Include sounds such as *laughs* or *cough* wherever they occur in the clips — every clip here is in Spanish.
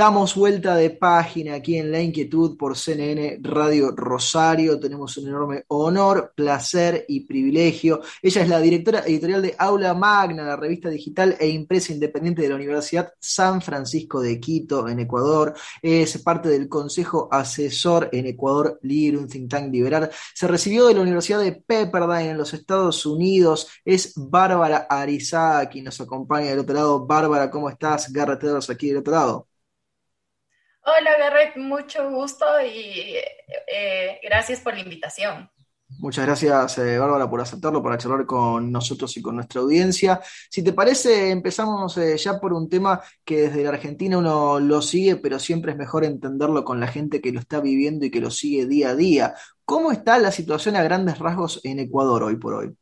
Damos vuelta de página aquí en La Inquietud por CNN Radio Rosario. Tenemos un enorme honor, placer y privilegio. Ella es la directora editorial de Aula Magna, la revista digital e impresa independiente de la Universidad San Francisco de Quito, en Ecuador. Es parte del Consejo Asesor en Ecuador Libre, un think tank liberal. Se recibió de la Universidad de Pepperdine en los Estados Unidos. Es Bárbara Arizaga quien nos acompaña del otro lado. Bárbara, ¿cómo estás? Garrett aquí del otro lado. Hola Garrett, mucho gusto y eh, gracias por la invitación. Muchas gracias, eh, Bárbara, por aceptarlo, para charlar con nosotros y con nuestra audiencia. Si te parece, empezamos eh, ya por un tema que desde la Argentina uno lo sigue, pero siempre es mejor entenderlo con la gente que lo está viviendo y que lo sigue día a día. ¿Cómo está la situación a grandes rasgos en Ecuador hoy por hoy?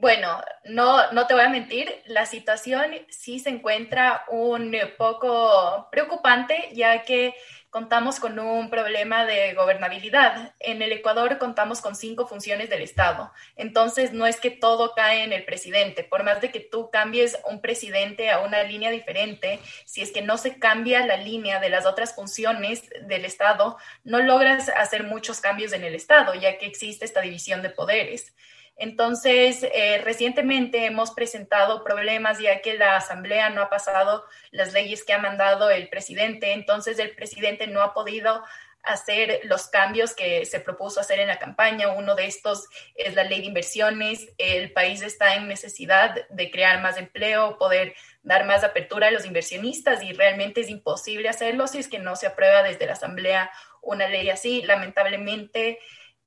Bueno, no, no te voy a mentir, la situación sí se encuentra un poco preocupante, ya que contamos con un problema de gobernabilidad. En el Ecuador contamos con cinco funciones del Estado. Entonces, no es que todo cae en el presidente. Por más de que tú cambies un presidente a una línea diferente, si es que no se cambia la línea de las otras funciones del Estado, no logras hacer muchos cambios en el Estado, ya que existe esta división de poderes. Entonces, eh, recientemente hemos presentado problemas ya que la Asamblea no ha pasado las leyes que ha mandado el presidente, entonces el presidente no ha podido hacer los cambios que se propuso hacer en la campaña. Uno de estos es la ley de inversiones. El país está en necesidad de crear más empleo, poder dar más apertura a los inversionistas y realmente es imposible hacerlo si es que no se aprueba desde la Asamblea una ley así. Lamentablemente,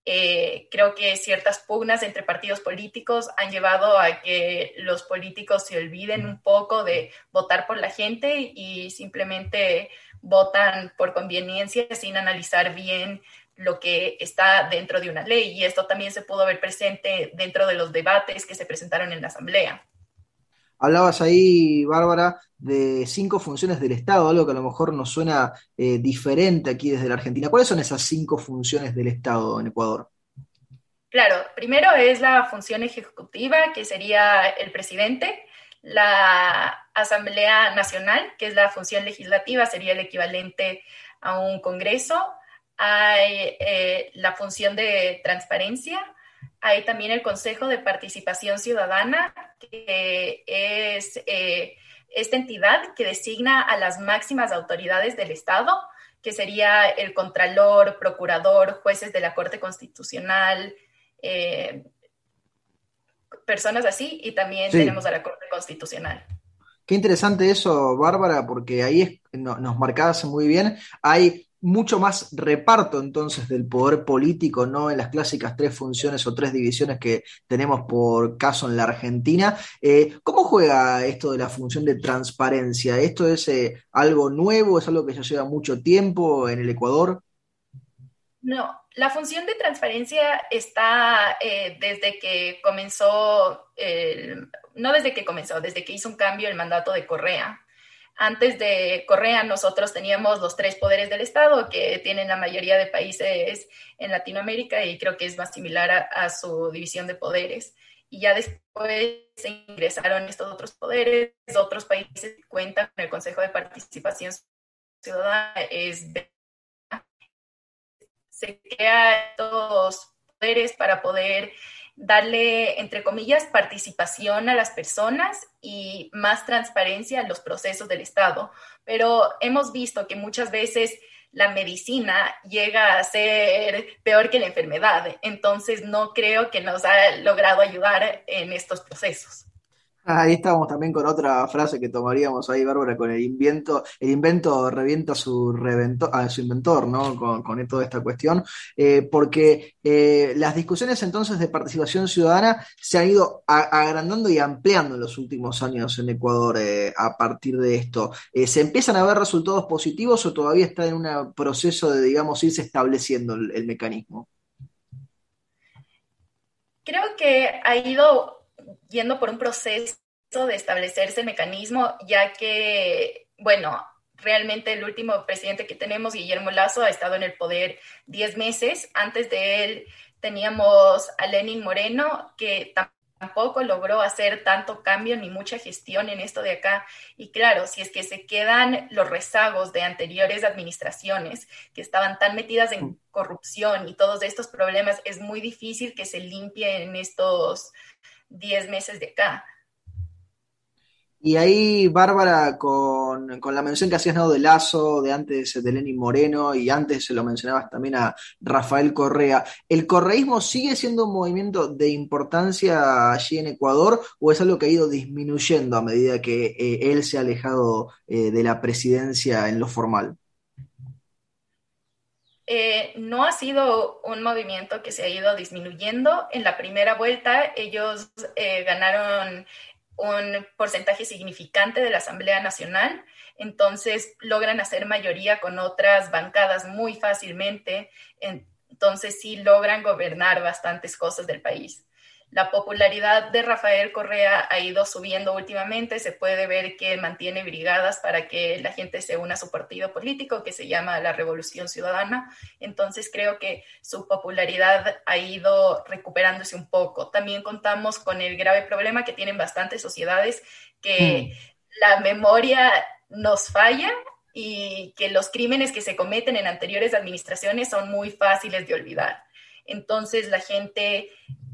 eh, creo que ciertas pugnas entre partidos políticos han llevado a que los políticos se olviden un poco de votar por la gente y simplemente votan por conveniencia sin analizar bien lo que está dentro de una ley. Y esto también se pudo ver presente dentro de los debates que se presentaron en la Asamblea. Hablabas ahí, Bárbara, de cinco funciones del Estado, algo que a lo mejor nos suena eh, diferente aquí desde la Argentina. ¿Cuáles son esas cinco funciones del Estado en Ecuador? Claro, primero es la función ejecutiva, que sería el presidente, la Asamblea Nacional, que es la función legislativa, sería el equivalente a un Congreso, hay eh, la función de transparencia, hay también el Consejo de Participación Ciudadana, que es eh, esta entidad que designa a las máximas autoridades del Estado, que sería el Contralor, Procurador, jueces de la Corte Constitucional, eh, personas así, y también tenemos a la Corte Constitucional. Qué interesante eso, Bárbara, porque ahí nos marcabas muy bien. Hay mucho más reparto entonces del poder político, no en las clásicas tres funciones o tres divisiones que tenemos por caso en la Argentina. Eh, ¿Cómo juega esto de la función de transparencia? ¿Esto es eh, algo nuevo? ¿Es algo que ya lleva mucho tiempo en el Ecuador? No, la función de transparencia está eh, desde que comenzó, no desde que comenzó, desde que hizo un cambio el mandato de Correa. Antes de Correa, nosotros teníamos los tres poderes del Estado que tienen la mayoría de países en Latinoamérica y creo que es más similar a, su división de poderes. Y ya después se ingresaron estos otros poderes, otros países cuentan con el Consejo de Participación Ciudadana, es se crea estos poderes para poder darle, entre comillas, participación a las personas y más transparencia en los procesos del Estado. Pero hemos visto que muchas veces la medicina llega a ser peor que la enfermedad, entonces no creo que nos ha logrado ayudar en estos procesos. Ahí estábamos también con otra frase que tomaríamos ahí, Bárbara, con el invento, el invento revienta su, a su inventor, ¿no? Con, toda esta cuestión, eh, porque eh, las discusiones entonces de participación ciudadana se han ido agrandando y ampliando en los últimos años en Ecuador eh, a partir de esto. ¿Se empiezan a ver resultados positivos o todavía está en un proceso de, digamos, irse estableciendo el mecanismo? Creo que ha ido yendo por un proceso de establecerse el mecanismo, ya que, bueno, realmente el último presidente que tenemos, Guillermo Lazo, ha estado en el poder 10 meses. Antes de él teníamos a Lenin Moreno, que tampoco logró hacer tanto cambio ni mucha gestión en esto de acá. Y claro, si es que se quedan los rezagos de anteriores administraciones que estaban tan metidas en corrupción y todos estos problemas, es muy difícil que se limpie en estos 10 meses de acá. Y ahí, Bárbara, con, la mención que hacías ¿no? de Lazo, de antes de Lenin Moreno, y antes se lo mencionabas también a Rafael Correa, ¿el correísmo sigue siendo un movimiento de importancia allí en Ecuador o es algo que ha ido disminuyendo a medida que eh, él se ha alejado eh, de la presidencia en lo formal? Eh, no ha sido un movimiento que se ha ido disminuyendo. En la primera vuelta ellos ganaron un porcentaje significante de la Asamblea Nacional, entonces logran hacer mayoría con otras bancadas muy fácilmente, entonces sí logran gobernar bastantes cosas del país. La popularidad de Rafael Correa ha ido subiendo últimamente. Se puede ver que mantiene brigadas para que la gente se una a su partido político, que se llama la Revolución Ciudadana. Entonces creo que su popularidad ha ido recuperándose un poco. También contamos con el grave problema que tienen bastantes sociedades, que mm. la memoria nos falla y que los crímenes que se cometen en anteriores administraciones son muy fáciles de olvidar. Entonces la gente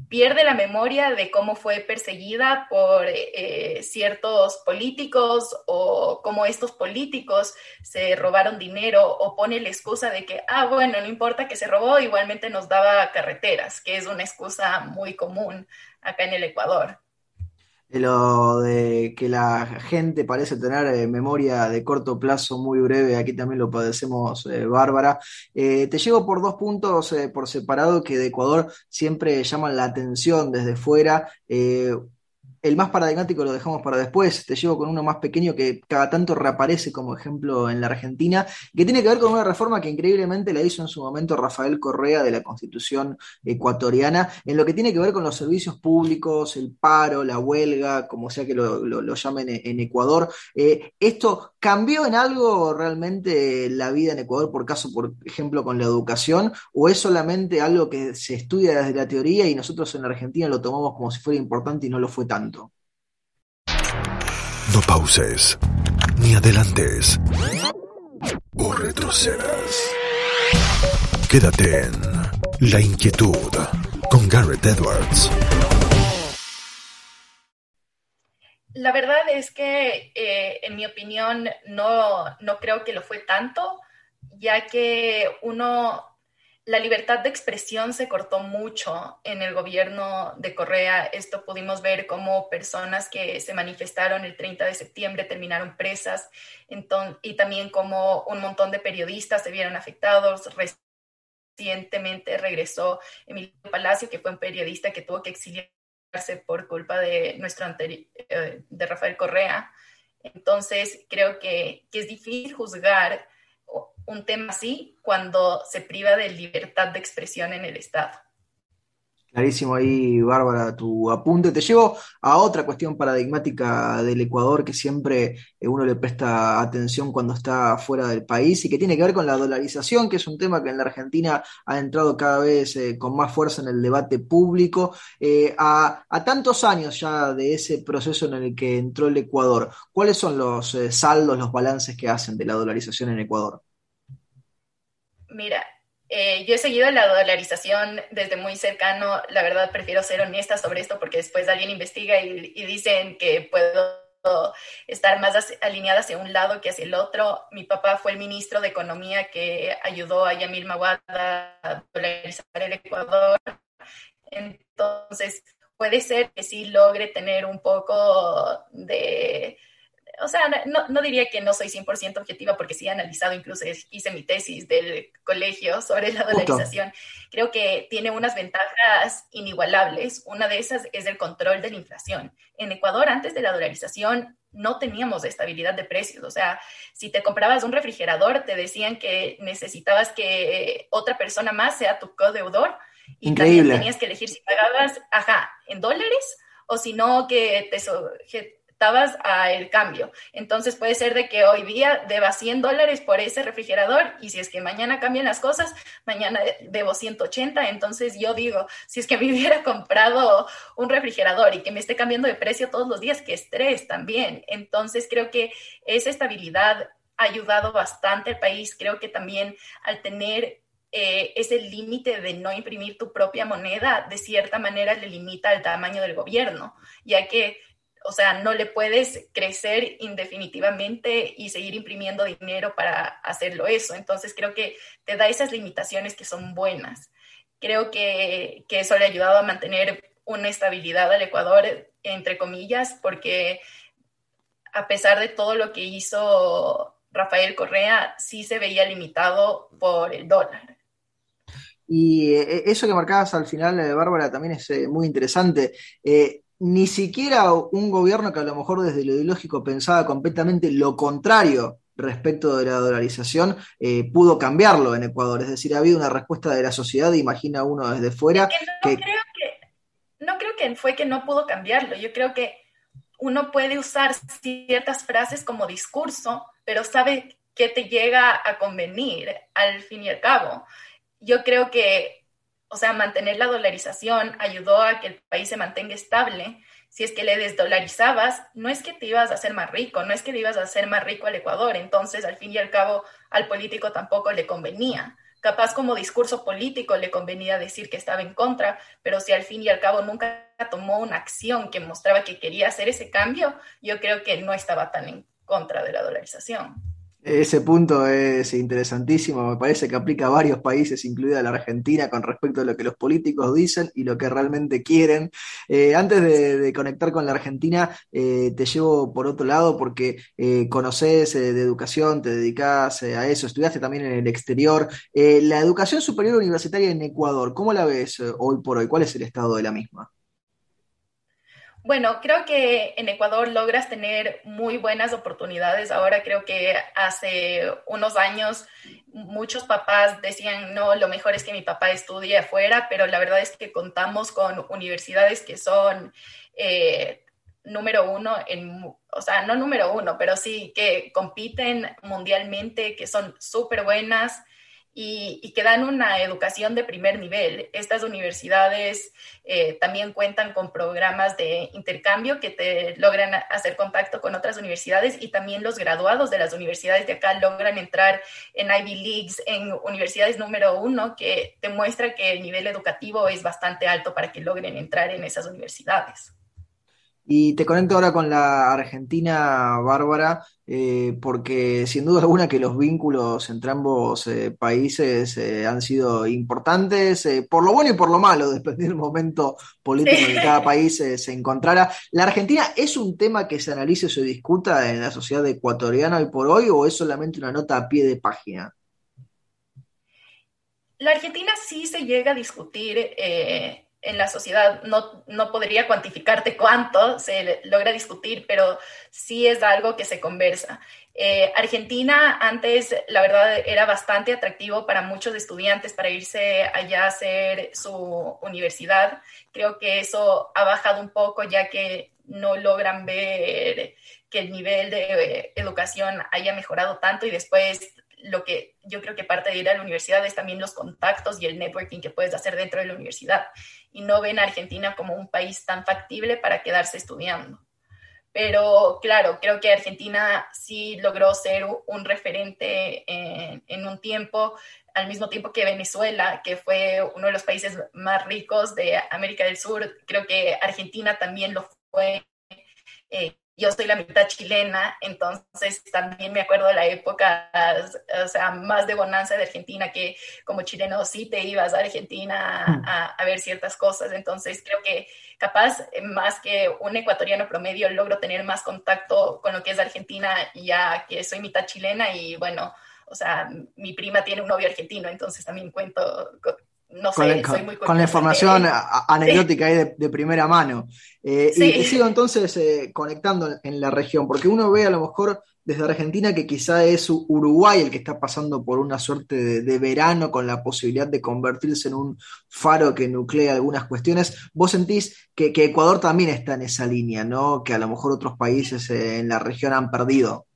pierde la memoria de cómo fue perseguida por eh, ciertos políticos o cómo estos políticos se robaron dinero o pone la excusa de que, ah, bueno, no importa que se robó, igualmente nos daba carreteras, que es una excusa muy común acá en el Ecuador lo de que la gente parece tener eh, memoria de corto plazo muy breve, aquí también lo padecemos, eh, Bárbara. Eh, te llevo por dos puntos por separado que de Ecuador siempre llaman la atención desde fuera el más paradigmático lo dejamos para después. Te llevo con uno más pequeño que cada tanto reaparece como ejemplo en la Argentina, que tiene que ver con una reforma que increíblemente la hizo en su momento Rafael Correa de la Constitución ecuatoriana, en lo que tiene que ver con los servicios públicos, el paro, la huelga, como sea que lo, llamen en Ecuador. Eh, ¿Esto cambió en algo realmente la vida en Ecuador, por caso, por ejemplo, con la educación, o es solamente algo que se estudia desde la teoría y nosotros en Argentina lo tomamos como si fuera importante y no lo fue tanto? No pauses, ni adelantes, o retrocedas. Quédate en La Inquietud con Garrett Edwards. La verdad es que, eh, en mi opinión, no, no creo que lo fue tanto, ya que uno la libertad de expresión se cortó mucho en el gobierno de Correa. Esto pudimos ver como personas que se manifestaron el 30 de septiembre terminaron presas y también como un montón de periodistas se vieron afectados. Recientemente regresó Emilio Palacio, que fue un periodista que tuvo que exiliarse por culpa de nuestro eh, de Rafael Correa. Entonces, creo que, que es difícil juzgar un tema así cuando se priva de libertad de expresión en el Estado. Clarísimo ahí, Bárbara, tu apunte. Te llevo a otra cuestión paradigmática del Ecuador que siempre eh, uno le presta atención cuando está fuera del país y que tiene que ver con la dolarización, que es un tema que en la Argentina ha entrado cada vez eh, con más fuerza en el debate público. Eh, a, a, tantos años ya de ese proceso en el que entró el Ecuador, ¿cuáles son los saldos, los balances que hacen de la dolarización en Ecuador? Mira, eh, yo he seguido la dolarización desde muy cercano. La verdad, prefiero ser honesta sobre esto porque después alguien investiga y, dicen que puedo estar más alineada hacia un lado que hacia el otro. Mi papá fue el ministro de Economía que ayudó a Yamil Mawad a dolarizar el Ecuador. Entonces, puede ser que sí logre tener un poco de o sea, no, no, diría que no soy 100% objetiva porque sí he analizado, incluso hice mi tesis del colegio sobre la dolarización. Creo que tiene unas ventajas inigualables. Una de esas es el control de la inflación. En Ecuador, antes de la dolarización, no teníamos estabilidad de precios. O sea, si te comprabas un refrigerador, te decían que necesitabas que otra persona más sea tu codeudor. Y también tenías que elegir si pagabas, ajá, en dólares o si no, que te, adaptabas al cambio. Entonces puede ser de que hoy día deba 100 dólares por ese refrigerador y si es que mañana cambian las cosas, mañana debo 180. Entonces yo digo, si es que *laughs* me hubiera comprado un refrigerador y que me esté cambiando de precio todos los días, qué estrés también. Entonces creo que esa estabilidad ha ayudado bastante al país. Creo que también al tener eh, ese límite de no imprimir tu propia moneda, de cierta manera le limita el tamaño del gobierno, ya que, o sea, no le puedes crecer indefinitivamente y seguir imprimiendo dinero para hacerlo eso. Entonces, creo que te da esas limitaciones que son buenas. Creo que, que eso le ha ayudado a mantener una estabilidad al Ecuador, entre comillas, porque a pesar de todo lo que hizo Rafael Correa, sí se veía limitado por el dólar. Y eh, eso que marcabas al final, eh, Bárbara, también es eh, muy interesante. Ni siquiera un gobierno que a lo mejor desde lo ideológico pensaba completamente lo contrario respecto de la dolarización, pudo cambiarlo en Ecuador. Es decir, ha habido una respuesta de la sociedad, imagina uno desde fuera. no, Creo que, no creo que fue que no pudo cambiarlo. Yo creo que uno puede usar ciertas frases como discurso, pero sabe que te llega a convenir al fin y al cabo yo creo que, o sea, mantener la dolarización ayudó a que el país se mantenga estable. Si es que le desdolarizabas, no es que te ibas a hacer más rico, no es que te ibas a hacer más rico al Ecuador. Entonces, al fin y al cabo, al político tampoco le convenía. Capaz como discurso político le convenía decir que estaba en contra, pero si al fin y al cabo nunca tomó una acción que mostraba que quería hacer ese cambio, yo creo que no estaba tan en contra de la dolarización. Ese punto es interesantísimo, me parece que aplica a varios países, incluida la Argentina, con respecto a lo que los políticos dicen y lo que realmente quieren. Eh, antes de, conectar con la Argentina, eh, te llevo por otro lado porque eh, conoces de educación, te dedicas a eso, estudiaste también en el exterior. la educación superior universitaria en Ecuador, ¿cómo la ves hoy por hoy? ¿Cuál es el estado de la misma? Bueno, creo que en Ecuador logras tener muy buenas oportunidades. Ahora creo que hace unos años muchos papás decían, no, lo mejor es que mi papá estudie afuera, pero la verdad es que contamos con universidades que son eh, número uno, en, o sea, no número uno, pero sí que compiten mundialmente, que son súper buenas y, que dan una educación de primer nivel. Estas universidades eh, también cuentan con programas de intercambio que te logran hacer contacto con otras universidades y también los graduados de las universidades de acá logran entrar en Ivy Leagues, en universidades número uno, que te muestra que el nivel educativo es bastante alto para que logren entrar en esas universidades. Y te conecto ahora con la Argentina, Bárbara, eh, porque sin duda alguna que los vínculos entre ambos eh, países eh, han sido importantes, por lo bueno y por lo malo, *laughs* dependiendo del momento político en que cada país se encontrara. ¿La Argentina es un tema que se analice o se discuta en la sociedad ecuatoriana hoy por hoy o es solamente una nota a pie de página? La Argentina sí se llega a discutir en la sociedad no, no podría cuantificarte cuánto se logra discutir, pero sí es algo que se conversa. Eh, Argentina antes, la verdad, era bastante atractivo para muchos estudiantes para irse allá a hacer su universidad. Creo que eso ha bajado un poco ya que no logran ver que el nivel de educación haya mejorado tanto y después lo que yo creo que parte de ir a la universidad es también los contactos y el networking que puedes hacer dentro de la universidad. Y no ven a Argentina como un país tan factible para quedarse estudiando. Pero claro, creo que Argentina sí logró ser un referente en, un tiempo, al mismo tiempo que Venezuela, que fue uno de los países más ricos de América del Sur. Creo que Argentina también lo fue. Eh, yo soy la mitad chilena, entonces también me acuerdo de la época, o sea, más de bonanza de Argentina, que como chileno sí te ibas a Argentina a, a, ver ciertas cosas, entonces creo que capaz, más que un ecuatoriano promedio, logro tener más contacto con lo que es Argentina, ya que soy mitad chilena y bueno, o sea, mi prima tiene un novio argentino, entonces también cuento no sé, soy muy Con la información anecdótica ahí de, primera mano. Eh, y sigo entonces eh, conectando en la región, porque uno ve a lo mejor desde Argentina que quizá es Uruguay el que está pasando por una suerte de, verano con la posibilidad de convertirse en un faro que nuclea algunas cuestiones. ¿Vos sentís que, Ecuador también está en esa línea, ¿no? Que a lo mejor otros países eh, en la región han perdido.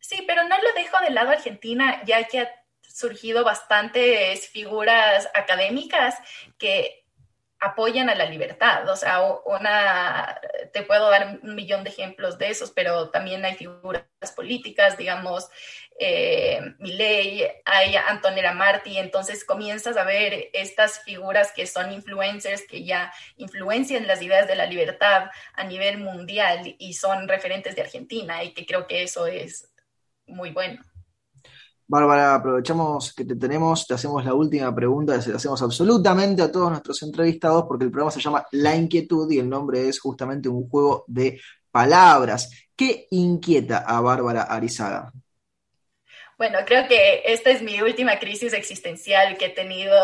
Sí, pero no lo dejo de lado Argentina, ya que surgido bastantes figuras académicas que apoyan a la libertad. O sea, una, te puedo dar un millón de ejemplos de esos, pero también hay figuras políticas, digamos, eh, Milei, hay Antonella Marti, entonces comienzas a ver estas figuras que son influencers, que ya influencian las ideas de la libertad a nivel mundial y son referentes de Argentina y que creo que eso es muy bueno. Bárbara, aprovechamos que te tenemos, te hacemos la última pregunta, se la hacemos absolutamente a todos nuestros entrevistados porque el programa se llama La Inquietud y el nombre es justamente un juego de palabras. ¿Qué inquieta a Bárbara Arizaga? Bueno, creo que esta es mi última crisis existencial que he tenido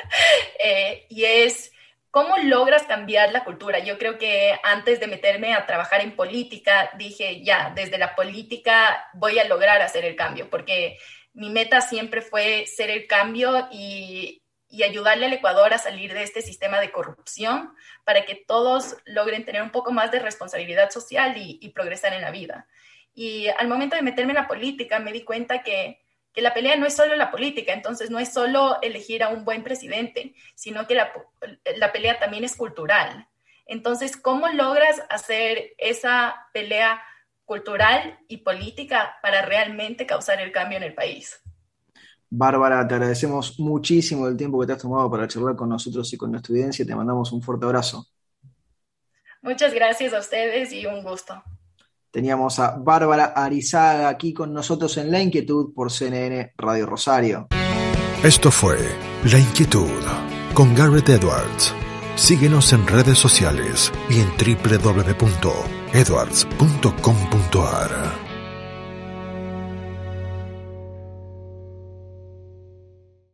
*laughs* eh, y es ¿Cómo logras cambiar la cultura? Yo creo que antes de meterme a trabajar en política, dije, ya, desde la política voy a lograr hacer el cambio, porque mi meta siempre fue ser el cambio y, ayudarle al Ecuador a salir de este sistema de corrupción para que todos logren tener un poco más de responsabilidad social y progresar en la vida. Y al momento de meterme en la política me di cuenta que que la pelea no es solo la política, entonces no es solo elegir a un buen presidente, sino que la, pelea también es cultural. Entonces, ¿cómo logras hacer esa pelea cultural y política para realmente causar el cambio en el país? Bárbara, te agradecemos muchísimo el tiempo que te has tomado para charlar con nosotros y con nuestra audiencia. Te mandamos un fuerte abrazo. Muchas gracias a ustedes y un gusto. Teníamos a Bárbara Arizaga aquí con nosotros en La Inquietud por CNN Radio Rosario. Esto fue La Inquietud con Garrett Edwards. Síguenos en redes sociales y en www.edwards.com.ar.